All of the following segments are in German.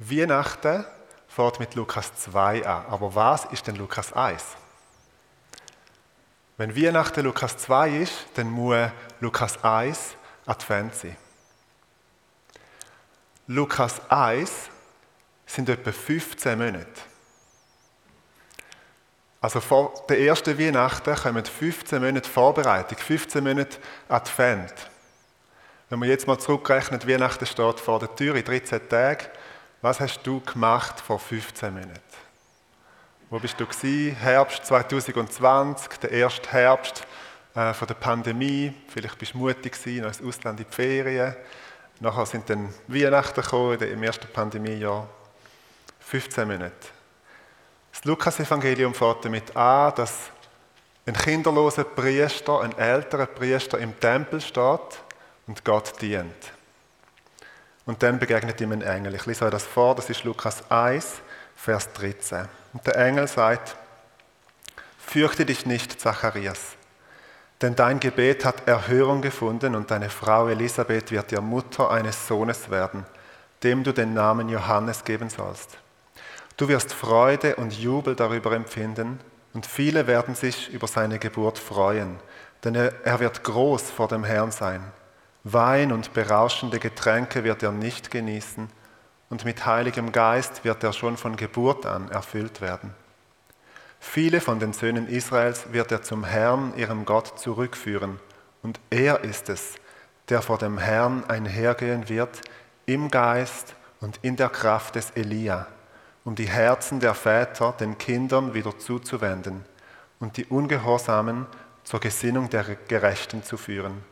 Weihnachten fährt mit Lukas 2 an. Aber was ist denn Lukas 1? Wenn Weihnachten Lukas 2 ist, dann muss Lukas 1 Advent sein. Lukas 1 sind etwa 15 Monate. Also vor der ersten Weihnachten kommen 15 Monate Vorbereitung, 15 Monate Advent. Wenn man jetzt mal zurückrechnet, Weihnachten steht vor der Tür in 13 Tagen, was hast du gemacht vor 15 Monaten? Wo bist du gewesen? Herbst 2020, der erste Herbst äh, von der Pandemie. Vielleicht bist du mutig gewesen, noch ins Ausland in die Ferien. Nachher sind dann Weihnachten gekommen, im ersten Pandemiejahr. 15 Monate. Das Lukas-Evangelium fängt damit an, dass ein kinderloser Priester, ein älterer Priester im Tempel steht und Gott dient. Und dann begegnet ihm ein Engel. Ich lese euch das vor, das ist Lukas 1, Vers 13. Und der Engel sagt, fürchte dich nicht, Zacharias, denn dein Gebet hat Erhörung gefunden und deine Frau Elisabeth wird dir Mutter eines Sohnes werden, dem du den Namen Johannes geben sollst. Du wirst Freude und Jubel darüber empfinden und viele werden sich über seine Geburt freuen, denn er wird groß vor dem Herrn sein. Wein und berauschende Getränke wird er nicht genießen, und mit heiligem Geist wird er schon von Geburt an erfüllt werden. Viele von den Söhnen Israels wird er zum Herrn, ihrem Gott, zurückführen, und er ist es, der vor dem Herrn einhergehen wird, im Geist und in der Kraft des Elia, um die Herzen der Väter den Kindern wieder zuzuwenden und die Ungehorsamen zur Gesinnung der Gerechten zu führen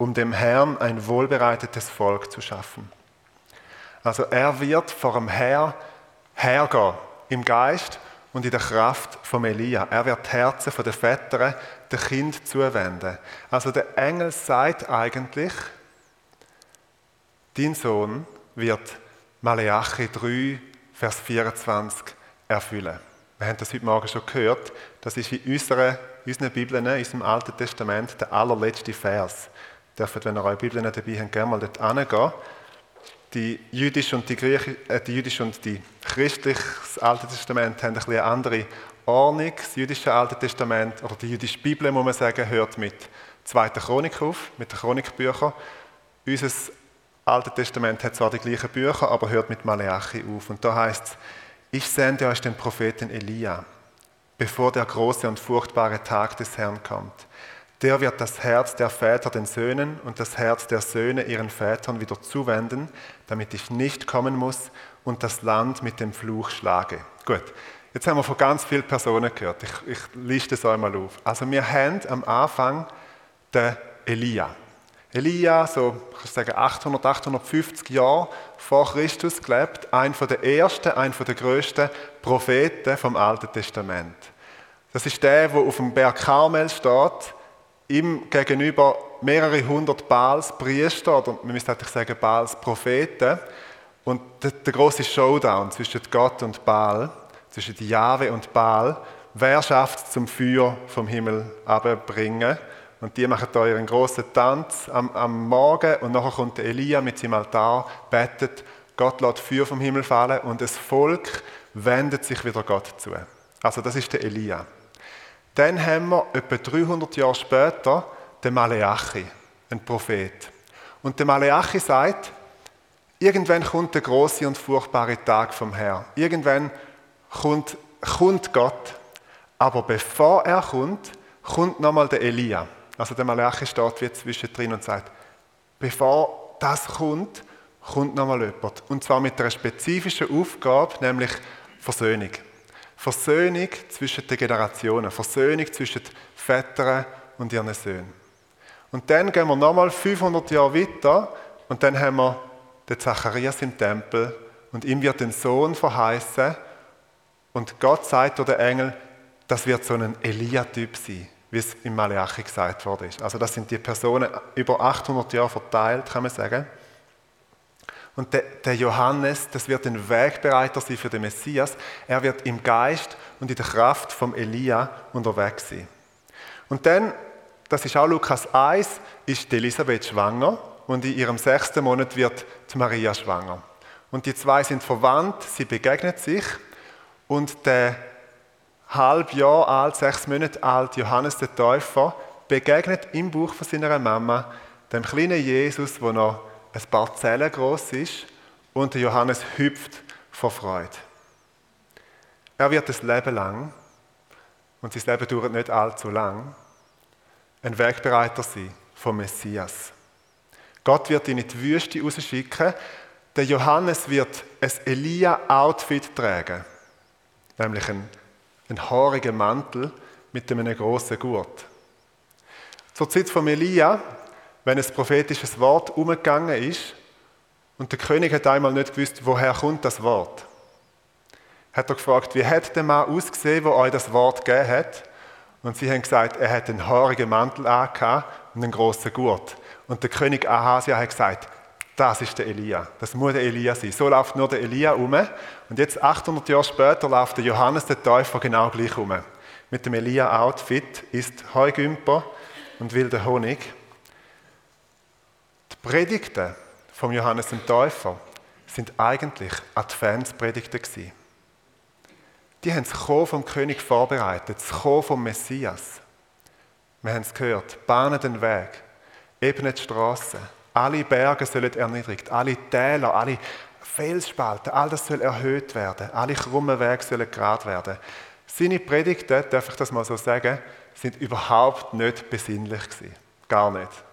um dem Herrn ein wohlbereitetes Volk zu schaffen. Also er wird vor dem Herr hergehen, im Geist und in der Kraft von Elia. Er wird die Herzen der Väter dem Kind zuwenden. Also der Engel sagt eigentlich, dein Sohn wird Maleachi 3, Vers 24 erfüllen. Wir haben das heute Morgen schon gehört. Das ist in unserer, unseren Bibeln, in unserem Alten Testament, der allerletzte Vers dürft, wenn ihr eure Bibel nicht dabei habt, gerne mal dort hingehen. Die jüdische und die, Griechisch, äh, die jüdische und die christliches Alte Testament haben ein bisschen eine andere Ordnung. Das jüdische Alte Testament, oder die jüdische Bibel, muss man sagen, hört mit 2. Chronik auf, mit den Chronikbüchern. Unser Alte Testament hat zwar die gleichen Bücher, aber hört mit Maleachi auf. Und da heißt es, ich sende euch den Propheten Elia, bevor der große und furchtbare Tag des Herrn kommt. Der wird das Herz der Väter den Söhnen und das Herz der Söhne ihren Vätern wieder zuwenden, damit ich nicht kommen muss und das Land mit dem Fluch schlage. Gut, jetzt haben wir von ganz vielen Personen gehört. Ich, ich liste es einmal auf. Also wir haben am Anfang den Elia. Elia, so ich sagen 800, 850 Jahre vor Christus gelebt, ein von der ersten, ein von der größten Propheten vom Alten Testament. Das ist der, der auf dem Berg Karmel steht ihm gegenüber mehrere hundert Baals Priester, oder man müsste eigentlich sagen Baals Propheten. Und der, der große Showdown zwischen Gott und Baal, zwischen Jahwe und Baal, wer schafft zum Feuer vom Himmel abbringen? Und die machen da ihren großen Tanz am, am Morgen und nachher kommt Elia mit seinem Altar, betet, Gott lässt Feuer vom Himmel fallen und das Volk wendet sich wieder Gott zu. Also das ist der Elia. Dann haben wir etwa 300 Jahre später den Maleachi, ein Prophet. Und der Maleachi sagt, irgendwann kommt der große und furchtbare Tag vom Herrn. Irgendwann kommt, kommt Gott. Aber bevor er kommt, kommt nochmal der Elia. Also der Malachi steht wie zwischendrin und sagt, bevor das kommt, kommt nochmal jemand. Und zwar mit einer spezifischen Aufgabe, nämlich Versöhnung. Versöhnung zwischen den Generationen, Versöhnung zwischen den Vätern und ihren Söhnen. Und dann gehen wir nochmal 500 Jahre weiter und dann haben wir den Zacharias im Tempel und ihm wird ein Sohn verheißen und Gott sagt durch den Engel, das wird so ein Elia-Typ sein, wie es im Malachi gesagt worden ist. Also das sind die Personen über 800 Jahre verteilt, kann man sagen. Und der, der, Johannes, das wird ein Wegbereiter sein für den Messias. Er wird im Geist und in der Kraft vom Elia unterwegs sein. Und dann, das ist auch Lukas 1, ist Elisabeth schwanger und in ihrem sechsten Monat wird Maria schwanger. Und die zwei sind verwandt, sie begegnen sich und der halb Jahr alt, sechs Monate alt Johannes der Täufer begegnet im Buch von seiner Mama dem kleinen Jesus, der noch ein paar Zellen groß ist und der Johannes hüpft vor Freude. Er wird das Leben lang, und sein Leben dauert nicht allzu lang, ein Wegbereiter sein vom Messias. Gott wird ihn in die Wüste rausschicken. Der Johannes wird ein Elia-Outfit tragen, nämlich einen, einen haarigen Mantel mit einem großen Gurt. Zur Zeit von Elia, wenn ein prophetisches Wort umgegangen ist und der König hat einmal nicht gewusst, woher kommt das Wort hat er gefragt, wie hat der Mann ausgesehen, der euch das Wort gegeben hat? Und sie haben gesagt, er hat einen haarigen Mantel angehabt und einen grossen Gurt. Und der König Ahasia hat gesagt, das ist der Elia. Das muss der Elia sein. So läuft nur der Elia um. Und jetzt, 800 Jahre später, läuft der Johannes der Täufer genau gleich um. Mit dem Elia-Outfit ist Heugümper und wilder Honig. Predigten vom Johannes dem Täufer sind eigentlich Adventspredigten gewesen. Die haben das Kommen vom König vorbereitet, das Kommen vom Messias. Wir haben es gehört, bahnen den Weg, ebnen die Straßen. Alle Berge sollen erniedrigt, alle Täler, alle Felsspalten, all das soll erhöht werden, alle krummen Wege sollen gerade werden. Seine Predigten, darf ich das mal so sagen, sind überhaupt nicht besinnlich gewesen. Gar nicht.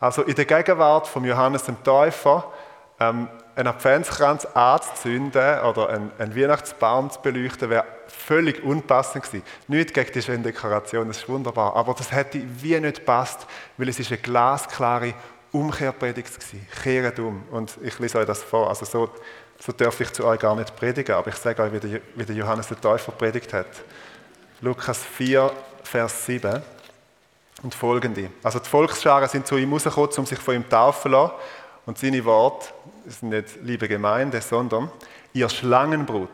Also in der Gegenwart von Johannes dem Täufer ähm, einen Adventskranz anzuzünden oder einen, einen Weihnachtsbaum zu beleuchten, wäre völlig unpassend gewesen. Nicht gegen die schöne Dekoration, das ist wunderbar, aber das hätte wie nicht passt, weil es ist eine glasklare Umkehrpredigt war. Kehret um. Und ich lese euch das vor. Also so, so darf ich zu euch gar nicht predigen, aber ich sage euch, wie der, wie der Johannes der Täufer predigt hat. Lukas 4, Vers 7 und folgende. Also die Volksscharen sind zu ihm rausgekommen, um sich von ihm taufen zu lassen. Und seine Worte sind nicht liebe Gemeinde, sondern ihr Schlangenbrut.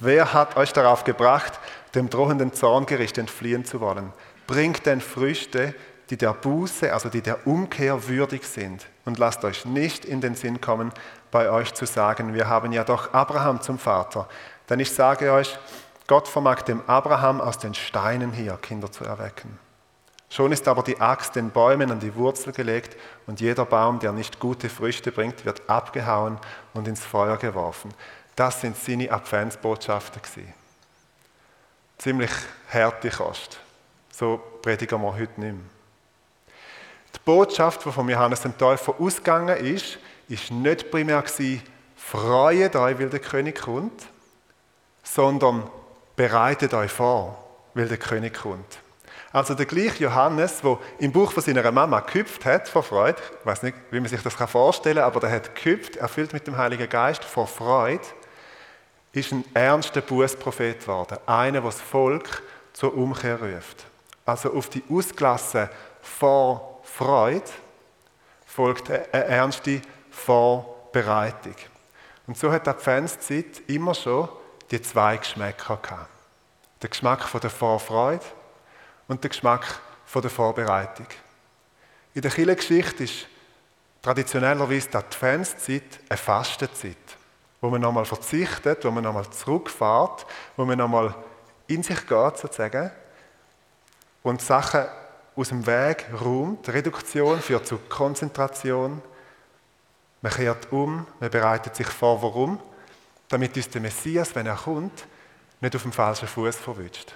Wer hat euch darauf gebracht, dem drohenden Zorngericht entfliehen zu wollen? Bringt denn Früchte, die der Buße, also die der Umkehr würdig sind. Und lasst euch nicht in den Sinn kommen, bei euch zu sagen, wir haben ja doch Abraham zum Vater. Denn ich sage euch, Gott vermag dem Abraham aus den Steinen hier Kinder zu erwecken. Schon ist aber die Axt den Bäumen an die Wurzel gelegt und jeder Baum, der nicht gute Früchte bringt, wird abgehauen und ins Feuer geworfen. Das sind seine Adventsbotschaften. Ziemlich harte Kost. So predigen wir heute nicht mehr. Die Botschaft, die von Johannes dem Täufer ausgegangen ist, ist nicht primär gewesen, freut euch, weil der König kommt, sondern bereitet euch vor, weil der König kommt. Also der gleiche Johannes, der im Buch von seiner Mama gehüpft hat vor Freude, ich weiß nicht, wie man sich das vorstellen kann, aber der hat gehüpft, erfüllt mit dem Heiligen Geist vor Freude, ist ein ernster Bußprophet geworden. Einer, der das Volk zur Umkehr ruft. Also auf die Ausgelassen vor Freude folgt eine ernste Vorbereitung. Und so hat die Adventszeit immer schon die zwei Geschmäcker gehabt. Der Geschmack von der Vorfreude und der Geschmack der Vorbereitung. In der Kirchengeschichte ist traditionellerweise die Adventszeit eine Fastenzeit, wo man nochmal verzichtet, wo man nochmal zurückfährt, wo man nochmal in sich geht, sozusagen, und Sachen aus dem Weg räumt. Reduktion führt zu Konzentration. Man kehrt um, man bereitet sich vor, warum? Damit uns der Messias, wenn er kommt, nicht auf dem falschen Fuß verwünscht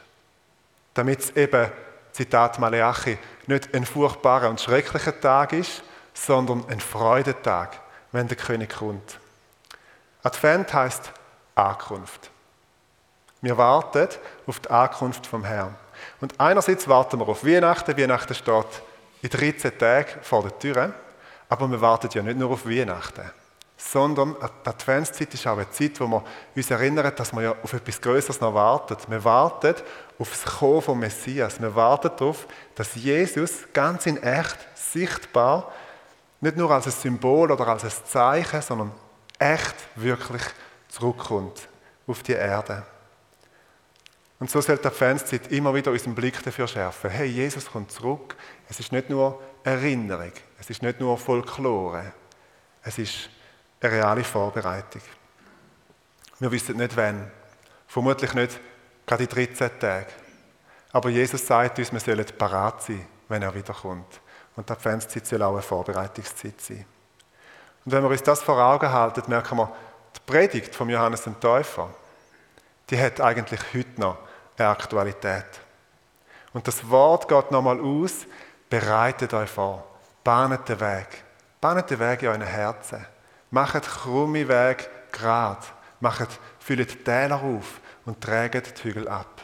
damit es eben, Zitat Maleachi, nicht ein furchtbarer und schrecklicher Tag ist, sondern ein Freudentag, wenn der König kommt. Advent heißt Ankunft. Wir warten auf die Ankunft vom Herrn. Und einerseits warten wir auf Weihnachten. Weihnachten steht in 13 Tagen vor der Tür. Aber wir warten ja nicht nur auf Weihnachten sondern die Adventszeit ist auch eine Zeit, wo wir uns erinnern, dass wir ja auf etwas Größeres noch warten. Wir warten auf das Kommen vom Messias. Wir warten darauf, dass Jesus ganz in echt, sichtbar, nicht nur als ein Symbol oder als ein Zeichen, sondern echt, wirklich zurückkommt auf die Erde. Und so sollte die Adventszeit immer wieder unseren Blick dafür schärfen. Hey, Jesus kommt zurück. Es ist nicht nur Erinnerung, es ist nicht nur Folklore, es ist eine reale Vorbereitung. Wir wissen nicht wann. Vermutlich nicht gerade in 13 Tagen. Aber Jesus sagt uns, wir sollen parat sein, wenn er wiederkommt. Und die Adventszeit soll auch eine Vorbereitungszeit sein. Und wenn wir uns das vor Augen halten, merken wir, die Predigt von Johannes dem Täufer, die hat eigentlich heute noch eine Aktualität. Und das Wort geht nochmal aus, bereitet euch vor, bahnet den Weg. Bahnet den Weg in euren Herzen. Macht krumme Weg gerade. Macht, füllt Täler auf und trägt die Hügel ab.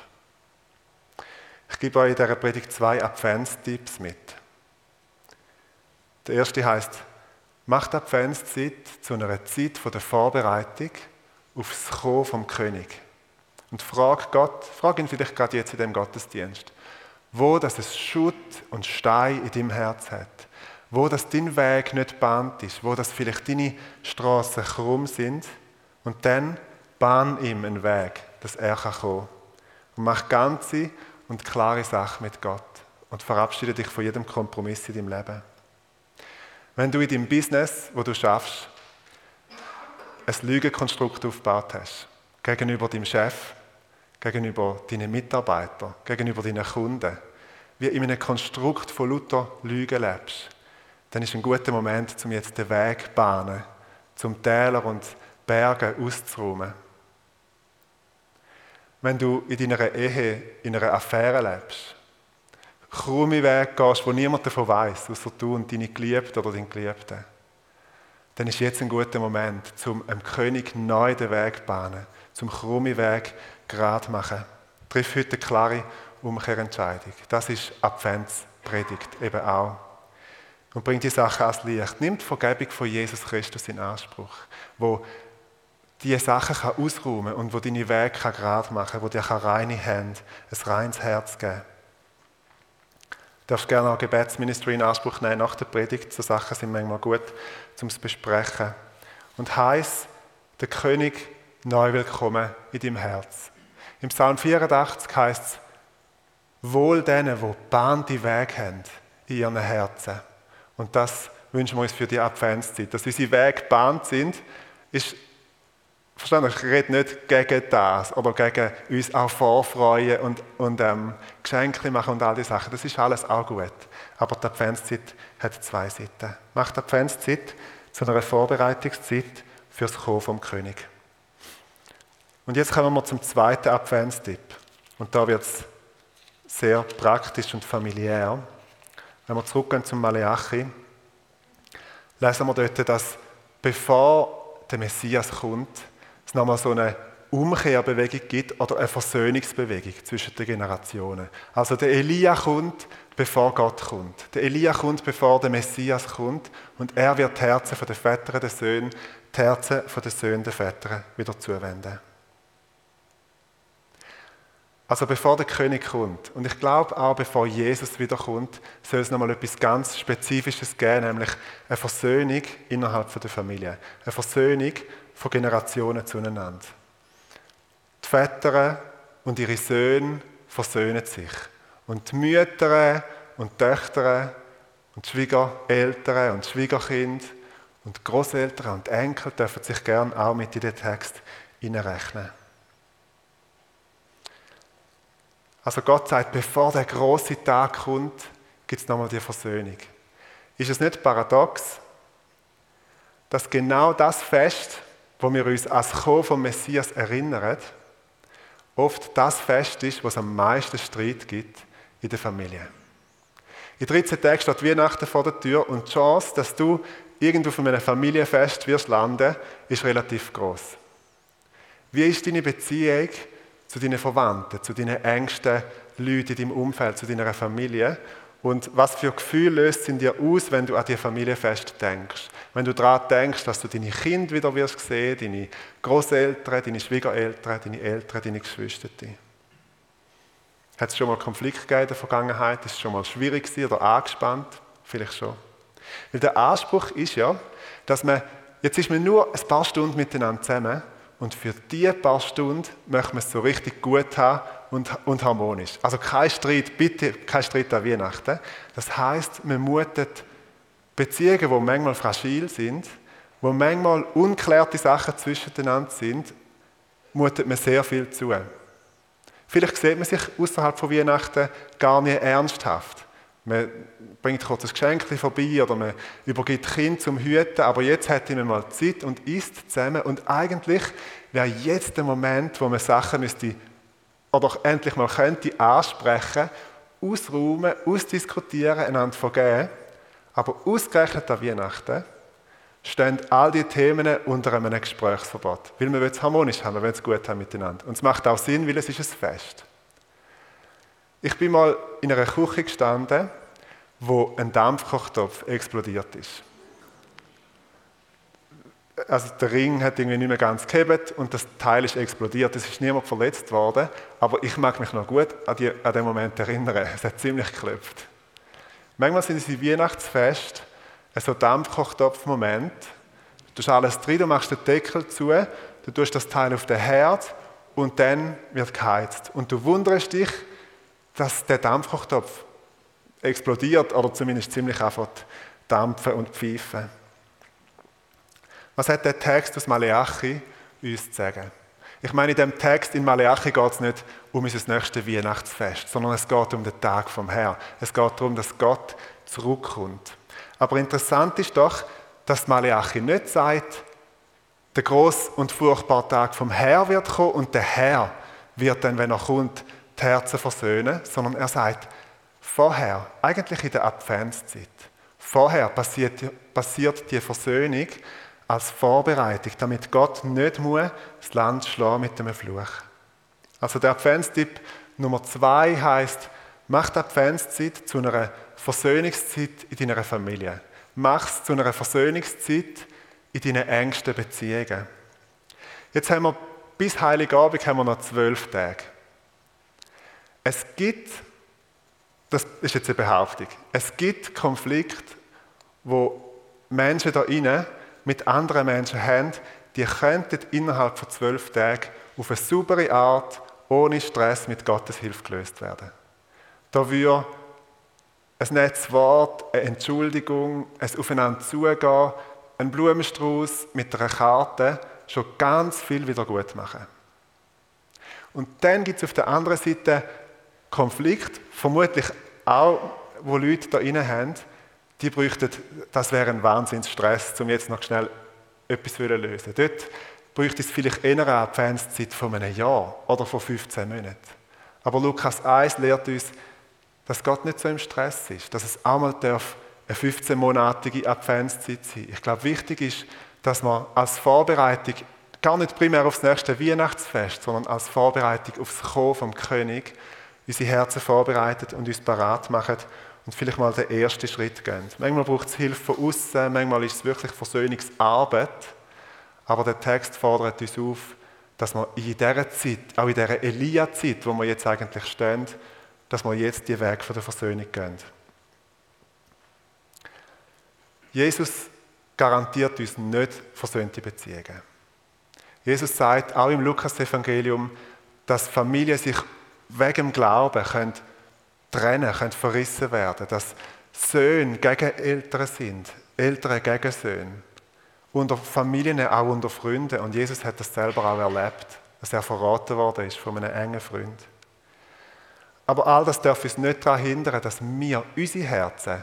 Ich gebe euch in dieser Predigt zwei Adventstipps mit. Der erste heißt, macht Adventszeit zu einer Zeit der Vorbereitung aufs Kommen vom König. Und frag Gott, frag ihn vielleicht gerade jetzt in dem Gottesdienst, wo das es Schutt und Stein in deinem Herz hat, wo das dein Weg nicht bahnt ist, wo das vielleicht deine Straßen krumm sind und dann bahn ihm einen Weg, dass er kommen kann. Und mach ganze und klare Sachen mit Gott und verabschiede dich von jedem Kompromiss in deinem Leben. Wenn du in deinem Business, wo du schaffst, ein Lügenkonstrukt aufgebaut hast, gegenüber deinem Chef, gegenüber deinen Mitarbeitern, gegenüber deinen Kunden, wie in einem Konstrukt von lauter Lügen lebst, dann ist ein guter Moment, um jetzt den Weg zu bahnen, zum Täler und Berge auszuräumen. Wenn du in deiner Ehe in einer Affäre lebst, krumme Weg gehst, wo niemand davon weiß, außer du und deine Geliebte oder dein Geliebte, dann ist jetzt ein guter Moment, um einem König neu den Weg zu bahnen, zum krumme Weg gerade machen. Triff heute eine klare Umkehrentscheidung. Das ist Adventspredigt eben auch. Und bringt die Sache ans Licht. Nimmt Vergebung von Jesus Christus in Anspruch, wo diese Sachen kann ausräumen und wo deine Wege kann gerade machen wo dir reine Hände, ein reines Herz geben Du darfst gerne auch Gebetsministry in Anspruch nehmen nach der Predigt. So Sachen sind manchmal gut, um es zu besprechen. Und heiß, der König neu willkommen in deinem Herz. Im Psalm 84 heißt es, wohl denen, die bahnte Weg haben in ihren Herzen. Und das wünschen wir uns für die Adventszeit. Dass unsere Wege gebahnt sind, ist, verstanden, ich rede nicht gegen das oder gegen uns auch vorfreuen und, und ähm, Geschenke machen und all diese Sachen. Das ist alles auch gut. Aber die Adventszeit hat zwei Seiten. Macht die Adventszeit zu einer Vorbereitungszeit fürs Kommen vom König. Und jetzt kommen wir zum zweiten Adventstipp. Und da wird es sehr praktisch und familiär. Wenn wir zurückgehen zum Maleachi, lesen wir dort, dass bevor der Messias kommt, es nochmal so eine Umkehrbewegung gibt oder eine Versöhnungsbewegung zwischen den Generationen. Also der Elia kommt, bevor Gott kommt. Der Elia kommt, bevor der Messias kommt und er wird die Herzen der Väter der Söhne, die Herzen der Söhne der Väter wieder zuwenden. Also bevor der König kommt, und ich glaube auch bevor Jesus wiederkommt, soll es nochmal etwas ganz Spezifisches geben, nämlich eine Versöhnung innerhalb der Familie. Eine Versöhnung von Generationen zueinander. Die Väter und ihre Söhne versöhnen sich. Und die Mütter und die Töchter und Schwiegereltern und die Schwiegerkind und Großeltern und Enkel dürfen sich gern auch mit in den Text hineinrechnen. Also Gott sagt, bevor der große Tag kommt, gibt es nochmal die Versöhnung. Ist es nicht paradox, dass genau das Fest, wo wir uns als Kommen vom Messias erinnern, oft das Fest ist, wo es am meisten Streit gibt in der Familie. In 13 Tagen steht Weihnachten vor der Tür und die Chance, dass du irgendwo von einem Familienfest wirst landen, ist relativ groß. Wie ist deine Beziehung zu deinen Verwandten, zu deinen engsten Leuten in deinem Umfeld, zu deiner Familie. Und was für Gefühle löst es in dir aus, wenn du an die Familienfest denkst? Wenn du daran denkst, dass du deine Kinder wieder wirst sehen, deine Großeltern, deine Schwiegereltern, deine Eltern, deine Geschwister. Hat es schon mal Konflikt gegeben in der Vergangenheit? Ist es schon mal schwierig oder angespannt? Vielleicht schon. Weil der Anspruch ist ja, dass man, jetzt ist man nur ein paar Stunden miteinander zusammen und für diese paar Stunden möchten wir es so richtig gut haben und, und harmonisch. Also kein Streit, bitte kein Streit an Weihnachten. Das heißt, man mutet Beziehungen, die manchmal fragil sind, wo manchmal unklärte Sachen zwischeneinander sind, mutet man sehr viel zu. Vielleicht sieht man sich außerhalb von Weihnachten gar nicht ernsthaft. Man bringt kurz ein Geschenk vorbei oder man übergibt Kind zum Hüten, aber jetzt hätte man mal Zeit und isst zusammen und eigentlich wäre jetzt der Moment, wo man Sachen müsste oder endlich mal könnte ansprechen, ausräumen, ausdiskutieren, einander vergeben. Aber ausgerechnet an Weihnachten stehen all die Themen unter einem Gesprächsverbot. Weil wir es harmonisch haben, wollen es gut haben miteinander. Und es macht auch Sinn, weil es ist ein Fest. Ich bin mal in einer Küche gestanden, wo ein Dampfkochtopf explodiert ist. Also der Ring hat irgendwie nicht mehr ganz gehebt und das Teil ist explodiert. Es ist niemand verletzt worden, aber ich mag mich noch gut an, die, an den Moment erinnern. Es hat ziemlich geklopft. Manchmal sind es im Weihnachtsfest so Dampfkochtopf-Moment. Du tust alles drin, du machst den Deckel zu, du tust das Teil auf den Herd und dann wird geheizt. Und du wunderst dich, dass der Dampfkochtopf explodiert oder zumindest ziemlich einfach dampfen und pfeifen. Was hat der Text aus Maleachi uns zu sagen? Ich meine, in dem Text in Maleachi geht es nicht um unser nächstes Weihnachtsfest, sondern es geht um den Tag vom Herrn. Es geht darum, dass Gott zurückkommt. Aber interessant ist doch, dass Maleachi nicht sagt, der groß und furchtbare Tag vom Herr wird kommen und der Herr wird dann, wenn er kommt, die Herzen versöhnen, sondern er sagt, vorher, eigentlich in der Adventszeit, vorher passiert, passiert die Versöhnung als Vorbereitung, damit Gott nicht das Land schlagen mit dem Fluch. Also der Adventstipp Nummer zwei heißt, mach die Adventszeit zu einer Versöhnungszeit in deiner Familie. Mach es zu einer Versöhnungszeit in deinen engsten Beziehungen. Jetzt haben wir bis Heiligabend haben wir noch zwölf Tage. Es gibt, das ist jetzt eine Behauptung, es gibt Konflikte, wo Menschen da innen mit anderen Menschen haben, die könnten innerhalb von zwölf Tagen auf eine saubere Art, ohne Stress mit Gottes Hilfe gelöst werden. Da würde ein nettes Wort, eine Entschuldigung, ein Aufeinander zugehen, ein Blumenstrauß mit einer Karte schon ganz viel wieder gut machen. Und dann gibt es auf der anderen Seite Konflikt, vermutlich auch, wo Leute da innen haben, die bräuchten, das wäre ein Wahnsinnsstress, um jetzt noch schnell etwas zu lösen. Dort bräuchte es vielleicht eher eine Adventszeit von einem Jahr oder von 15 Monaten. Aber Lukas 1 lehrt uns, dass Gott nicht so im Stress ist, dass es auch mal darf eine 15-monatige Adventszeit sein. Ich glaube, wichtig ist, dass man als Vorbereitung gar nicht primär aufs nächste Weihnachtsfest, sondern als Vorbereitung aufs Kommen vom König unsere Herzen vorbereitet und uns parat macht und vielleicht mal den ersten Schritt gehen. Manchmal braucht es Hilfe von außen, manchmal ist es wirklich Versöhnungsarbeit, aber der Text fordert uns auf, dass wir in dieser Zeit, auch in dieser Elia-Zeit, wo wir jetzt eigentlich stehen, dass wir jetzt die Weg der Versöhnung gehen. Jesus garantiert uns nicht versöhnte Beziehungen. Jesus sagt auch im Lukas-Evangelium, dass Familien sich wegen dem Glauben können trennen, können verrissen werden, dass Söhne gegen Eltern sind, Eltern gegen Söhne, unter Familien, auch unter Freunden. Und Jesus hat das selber auch erlebt, dass er verraten worden ist von einem engen Freund. Aber all das darf uns nicht daran hindern, dass wir unsere Herzen,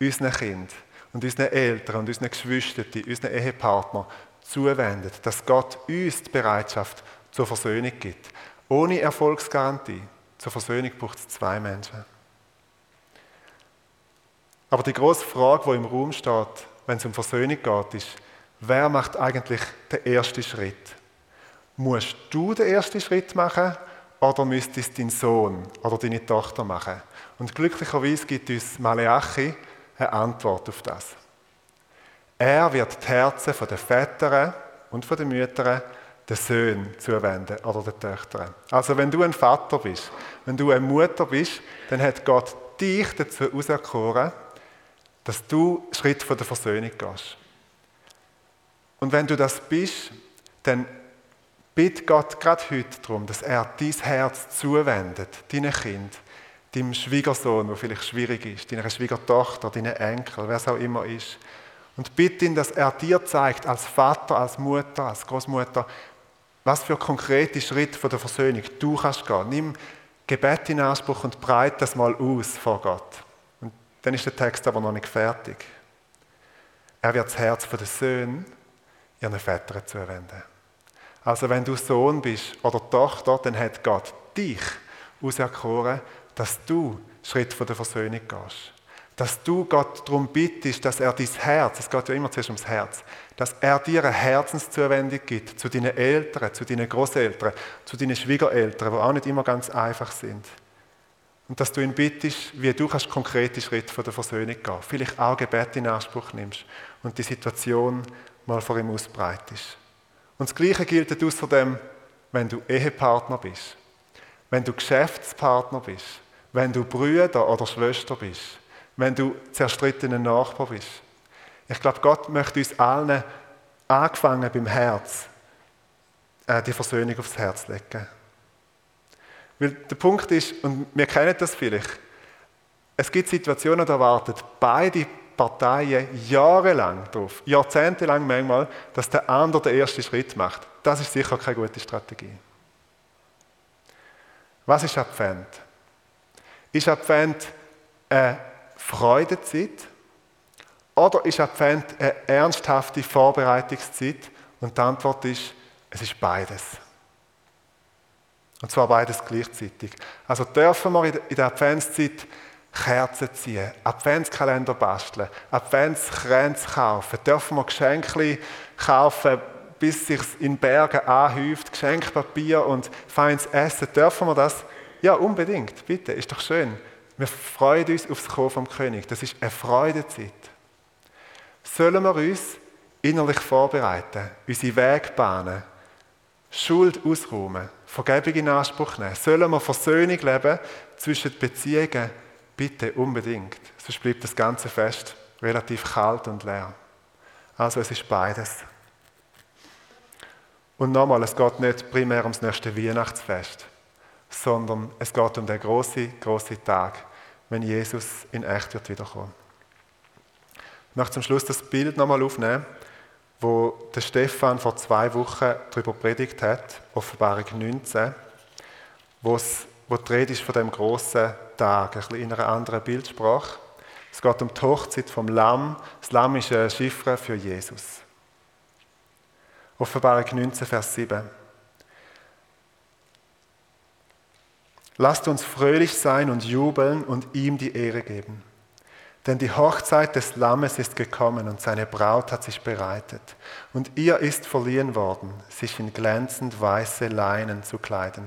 unseren Kindern und unseren Eltern und unseren Geschwistern, unseren Ehepartnern zuwenden, dass Gott uns die Bereitschaft zur Versöhnung gibt. Ohne Erfolgsgarantie. Zur Versöhnung braucht es zwei Menschen. Aber die große Frage, die im Raum steht, wenn es um Versöhnung geht, ist, wer macht eigentlich den ersten Schritt? Musst du den ersten Schritt machen oder müsste es dein Sohn oder deine Tochter machen? Und glücklicherweise gibt uns Maleachi eine Antwort auf das. Er wird die Herzen der Väter und der Mütter den Söhnen zuwenden oder den Töchtern. Also wenn du ein Vater bist, wenn du eine Mutter bist, dann hat Gott dich dazu auserkoren, dass du Schritt von der Versöhnung gehst. Und wenn du das bist, dann bitte Gott gerade heute darum, dass er dein Herz zuwendet, deinem Kind, deinem Schwiegersohn, der vielleicht schwierig ist, deiner Schwiegertochter, deinen Enkel, wer es auch immer ist. Und bitte ihn, dass er dir zeigt, als Vater, als Mutter, als Großmutter, was für konkrete Schritte von der Versöhnung du kannst gehen. Nimm Gebet in Anspruch und breite das mal aus vor Gott. Und dann ist der Text aber noch nicht fertig. Er wird das Herz der Söhne ihren Vätern zuwenden. Also wenn du Sohn bist oder Tochter, dann hat Gott dich auserkoren, dass du Schritt von der Versöhnung gehst. Dass du Gott darum bittest, dass er dein Herz, es geht ja immer zuerst ums Herz, dass er dir eine Herzenszuwendung gibt zu deinen Eltern, zu deinen Großeltern, zu deinen Schwiegereltern, die auch nicht immer ganz einfach sind. Und dass du ihn bittest, wie du kannst konkrete Schritte von der Versöhnung gehen. Vielleicht auch Gebet in Anspruch nimmst und die Situation mal vor ihm ausbreitest. Und das Gleiche gilt außerdem, wenn du Ehepartner bist, wenn du Geschäftspartner bist, wenn du Brüder oder Schwester bist, wenn du zerstrittener Nachbar bist. Ich glaube, Gott möchte uns allen, angefangen beim Herz, äh, die Versöhnung aufs Herz legen. Weil der Punkt ist, und wir kennen das vielleicht, es gibt Situationen, da warten beide Parteien jahrelang darauf, jahrzehntelang manchmal, dass der andere den ersten Schritt macht. Das ist sicher keine gute Strategie. Was ist Advent? Ist Advent eine Freudezeit oder ist Advent eine ernsthafte Vorbereitungszeit? Und die Antwort ist, es ist beides. Und zwar beides gleichzeitig. Also dürfen wir in der Adventszeit Kerzen ziehen, Adventskalender basteln, Adventskränze kaufen, dürfen wir Geschenke kaufen, bis sich in Bergen anhäuft, Geschenkpapier und feines Essen. Dürfen wir das? Ja, unbedingt, bitte, ist doch schön. Wir freuen uns aufs Kommen vom König. Das ist eine Freudezeit. Sollen wir uns innerlich vorbereiten, unsere Wege bahnen, Schuld ausräumen, Vergebung in Anspruch nehmen? Sollen wir Versöhnung leben zwischen Beziehungen? Bitte unbedingt. Sonst bleibt das ganze Fest relativ kalt und leer. Also es ist beides. Und nochmal, es geht nicht primär ums nächste Weihnachtsfest, sondern es geht um den großen, großen Tag, wenn Jesus in echt wird wiederkommen. Ich möchte zum Schluss das Bild nochmal aufnehmen, wo der Stefan vor zwei Wochen darüber predigt hat, Offenbarung 19, wo es wo die Rede ist von dem großen Tag, ein bisschen in einer anderen Bildsprache. Es geht um die Hochzeit vom Lamm. Das Lamm ist eine Chiffre für Jesus. Offenbarung 19, Vers 7. Lasst uns fröhlich sein und jubeln und ihm die Ehre geben. Denn die Hochzeit des Lammes ist gekommen und seine Braut hat sich bereitet. Und ihr ist verliehen worden, sich in glänzend weiße Leinen zu kleiden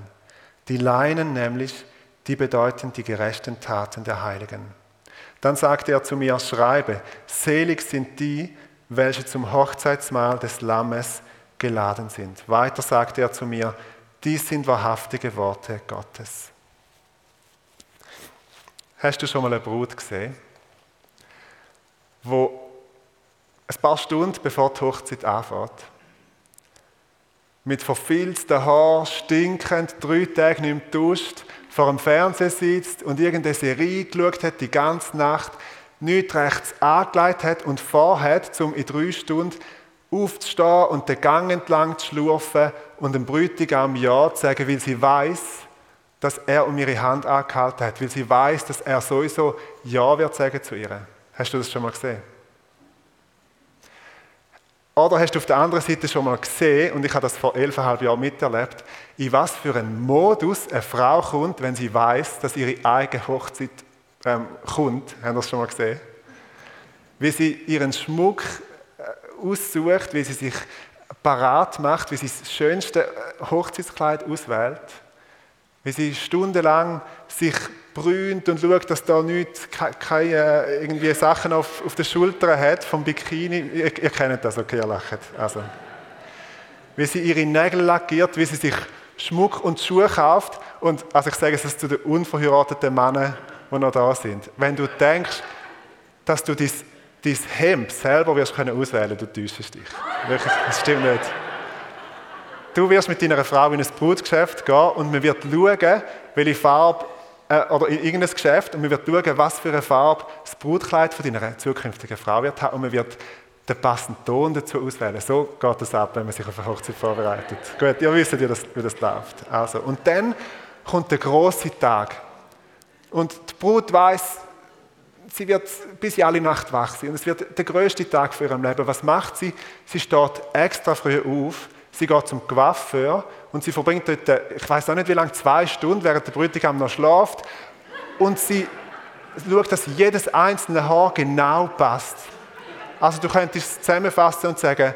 die Leinen nämlich, die bedeuten die gerechten Taten der Heiligen. Dann sagte er zu mir, schreibe, selig sind die, welche zum Hochzeitsmahl des Lammes geladen sind. Weiter sagte er zu mir, dies sind wahrhaftige Worte Gottes. Hast du schon mal eine Brut gesehen, wo ein paar Stunden bevor die Hochzeit anfängt, mit verfilzten Haaren, stinkend, drei Tage nicht mehr duscht, vor dem Fernseher sitzt und irgendeine Serie geschaut hat die ganze Nacht, nichts rechts angelegt hat und vorhat, um in drei Stunden aufzustehen und den Gang entlang zu schlurfen und dem Bräutigam Ja zu sagen, weil sie weiß, dass er um ihre Hand angehalten hat, weil sie weiß, dass er sowieso Ja wird sagen zu ihr. Hast du das schon mal gesehen? Oder hast du auf der anderen Seite schon mal gesehen, und ich habe das vor elfeinhalb Jahren miterlebt, in was für einen Modus eine Frau kommt, wenn sie weiß, dass ihre eigene Hochzeit ähm, kommt. Haben das schon mal gesehen? Wie sie ihren Schmuck äh, aussucht, wie sie sich parat macht, wie sie das schönste äh, Hochzeitskleid auswählt, wie sie stundenlang sich brünt und schaut, dass da nicht keine irgendwie Sachen auf, auf den Schultern hat vom Bikini. Ihr, ihr kennt das, okay, ihr lacht. Also, wie sie ihre Nägel lackiert, wie sie sich Schmuck und Schuhe kauft. Und also ich sage es zu den unverheirateten Männern, die noch da sind. Wenn du denkst, dass du dein, dein Hemd selber wirst können auswählen, du täuschst dich. Wirklich, das stimmt nicht. Du wirst mit deiner Frau in ein Brutgeschäft gehen und man wird schauen, welche Farbe äh, oder in irgendein Geschäft und man wird schauen, was für eine Farbe das Brutkleid von deiner zukünftigen Frau wird haben und man wird den passenden Ton dazu auswählen. So geht es ab, wenn man sich auf eine Hochzeit vorbereitet. Gut, ihr wisst, wie das, wie das läuft. Also, und dann kommt der große Tag. Und die Brut weiß, sie wird bis alle Nacht wach sein. Und es wird der größte Tag für ihrem Leben. Was macht sie? Sie steht extra früh auf. Sie geht zum Coiffeur und sie verbringt dort, ich weiß auch nicht wie lange, zwei Stunden, während der Bräutigam noch schläft. Und sie schaut, dass jedes einzelne Haar genau passt. Also du könntest es zusammenfassen und sagen,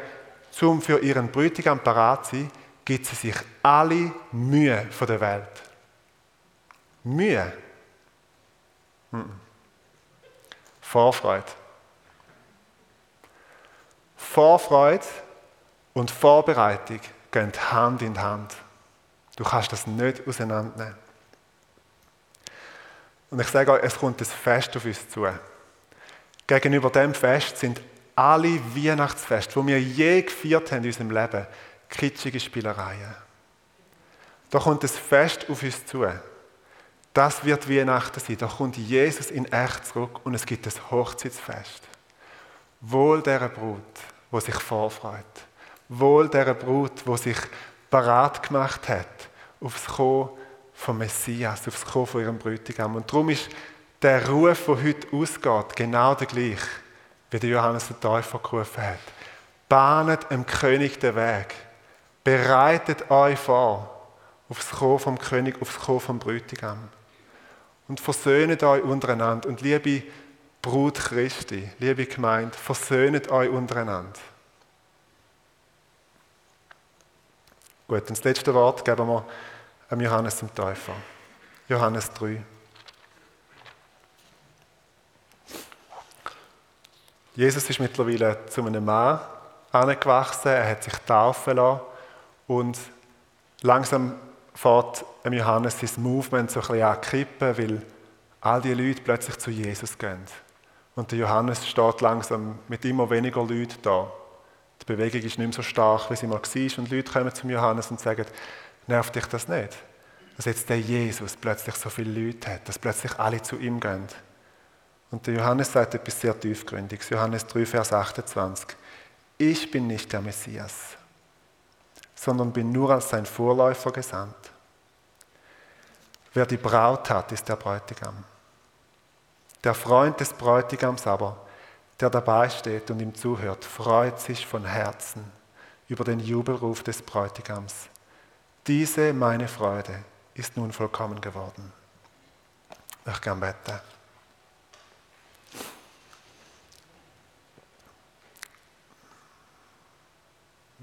zum für ihren Bräutigam parat zu sein, gibt sie sich alle Mühe von der Welt. Mühe. Vorfreude. Vorfreude und Vorbereitung gehen Hand in Hand. Du kannst das nicht auseinandernehmen. Und ich sage euch, es kommt ein Fest auf uns zu. Gegenüber dem Fest sind alle Weihnachtsfeste, die wir je gefeiert haben in unserem Leben, kitschige Spielereien. Da kommt ein Fest auf uns zu. Das wird Weihnachten sein. Da kommt Jesus in echt zurück und es gibt ein Hochzeitsfest. Wohl der Brut, wo sich vorfreut. Wohl der Brut, wo sich parat gemacht hat aufs Kommen vom Messias, aufs Kommen von ihrem Bräutigam. Und darum ist der Ruf, der heute ausgeht, genau der gleiche, wie der Johannes der Täufer gerufen hat. Bahnet dem König den Weg. Bereitet euch vor aufs Kommen vom König, aufs Kommen vom Bräutigam und versöhnet euch untereinander. Und liebe Brut Christi, liebe Gemeinde, versöhnet euch untereinander. Gut, und das letzte Wort geben wir am Johannes dem Täufer. Johannes 3. Jesus ist mittlerweile zu einem Mann angewachsen, er hat sich taufen lassen und langsam fährt Johannes sein Movement so ein bisschen an kippen, weil all die Leute plötzlich zu Jesus gehen. Und der Johannes steht langsam mit immer weniger Leuten da. Die Bewegung ist nicht mehr so stark, wie sie mal war. Und Leute kommen zum Johannes und sagen, nervt dich das nicht? Dass jetzt der Jesus plötzlich so viele Leute hat, dass plötzlich alle zu ihm gehen. Und der Johannes sagt etwas sehr tiefgründiges. Johannes 3, Vers 28. Ich bin nicht der Messias, sondern bin nur als sein Vorläufer gesandt. Wer die Braut hat, ist der Bräutigam. Der Freund des Bräutigams aber, der dabei steht und ihm zuhört, freut sich von Herzen über den Jubelruf des Bräutigams. Diese meine Freude ist nun vollkommen geworden. Ich kann beten.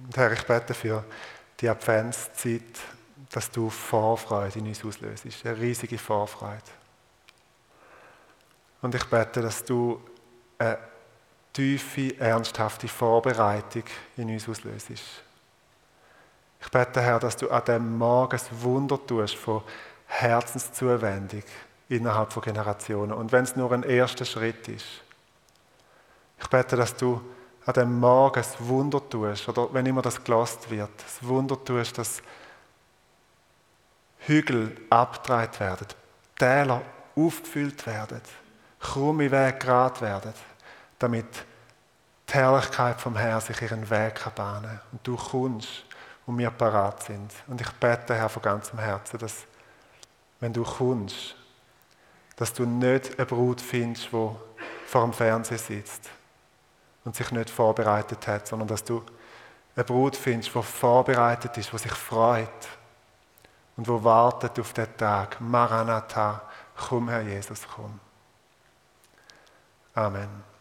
Und Herr, ich bete für die Adventszeit, dass du Vorfreude in uns auslöst. Eine riesige Vorfreude. Und ich bete, dass du eine tiefe, ernsthafte Vorbereitung in uns auslöst. Ich bete, Herr, dass du an dem Morgen das Wunder tust von Herzenszuwendung innerhalb von Generationen. Und wenn es nur ein erster Schritt ist. Ich bete, dass du an dem Morgen das Wunder tust, oder wenn immer das gelost wird, das Wunder tust, dass Hügel abgedreht werden, Täler aufgefüllt werden, krumme Wege gerade werden, damit die Herrlichkeit vom Herrn sich ihren Weg kann bahnen und du kommst und wir parat sind. Und ich bete, Herr, von ganzem Herzen, dass, wenn du kommst, dass du nicht eine Brut findest, die vor dem Fernsehen sitzt, und sich nicht vorbereitet hat, sondern dass du eine Brut findest, die vorbereitet ist, die sich freut und wo wartet auf den Tag. Maranatha, komm Herr Jesus, komm. Amen.